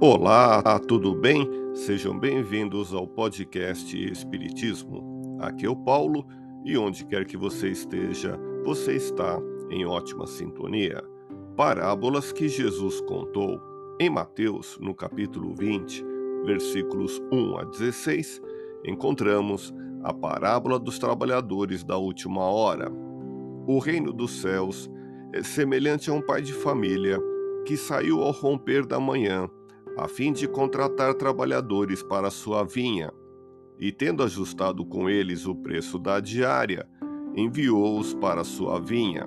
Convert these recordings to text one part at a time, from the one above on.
Olá, tudo bem? Sejam bem-vindos ao podcast Espiritismo. Aqui é o Paulo e onde quer que você esteja, você está em ótima sintonia. Parábolas que Jesus contou. Em Mateus, no capítulo 20, versículos 1 a 16, encontramos a parábola dos trabalhadores da última hora. O reino dos céus é semelhante a um pai de família que saiu ao romper da manhã a fim de contratar trabalhadores para sua vinha, e tendo ajustado com eles o preço da diária, enviou-os para sua vinha.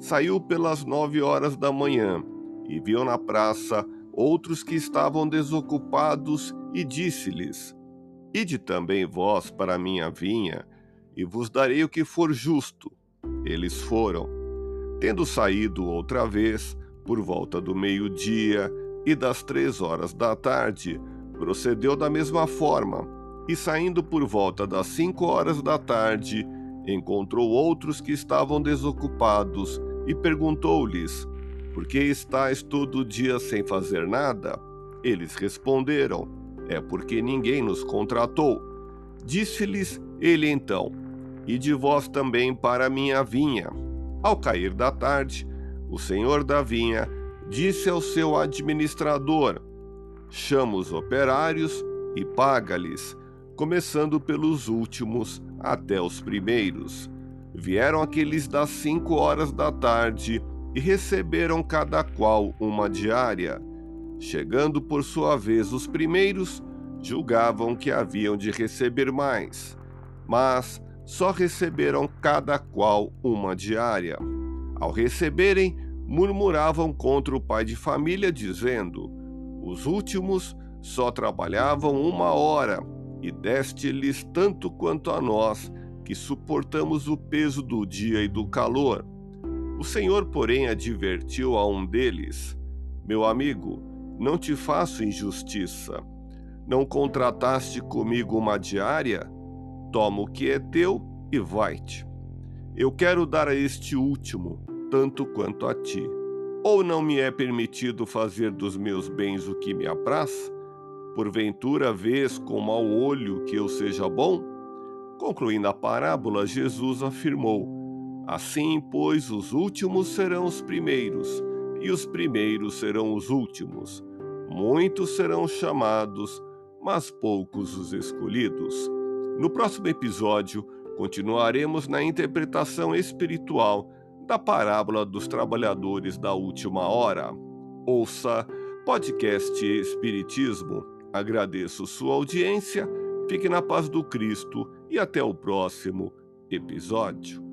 Saiu pelas nove horas da manhã e viu na praça outros que estavam desocupados e disse-lhes: Ide também vós para minha vinha, e vos darei o que for justo. Eles foram. Tendo saído outra vez, por volta do meio-dia, e das três horas da tarde, procedeu da mesma forma, e saindo por volta das cinco horas da tarde, encontrou outros que estavam desocupados e perguntou-lhes: Por que estáis todo o dia sem fazer nada? Eles responderam: É porque ninguém nos contratou. Disse-lhes ele então: E de vós também para minha vinha. Ao cair da tarde, o senhor da vinha disse ao seu administrador: Chama os operários e paga-lhes, começando pelos últimos até os primeiros. Vieram aqueles das cinco horas da tarde e receberam cada qual uma diária. Chegando por sua vez os primeiros, julgavam que haviam de receber mais, mas só receberam cada qual uma diária. Ao receberem, murmuravam contra o pai de família, dizendo: Os últimos só trabalhavam uma hora, e deste-lhes tanto quanto a nós, que suportamos o peso do dia e do calor. O Senhor, porém, advertiu a um deles: Meu amigo, não te faço injustiça. Não contrataste comigo uma diária? Toma o que é teu e vai-te. Eu quero dar a este último tanto quanto a ti. Ou não me é permitido fazer dos meus bens o que me apraz? Porventura vês com mau olho que eu seja bom? Concluindo a parábola, Jesus afirmou: Assim, pois, os últimos serão os primeiros, e os primeiros serão os últimos. Muitos serão chamados, mas poucos os escolhidos. No próximo episódio, continuaremos na interpretação espiritual da parábola dos trabalhadores da última hora. Ouça podcast Espiritismo. Agradeço sua audiência, fique na paz do Cristo e até o próximo episódio.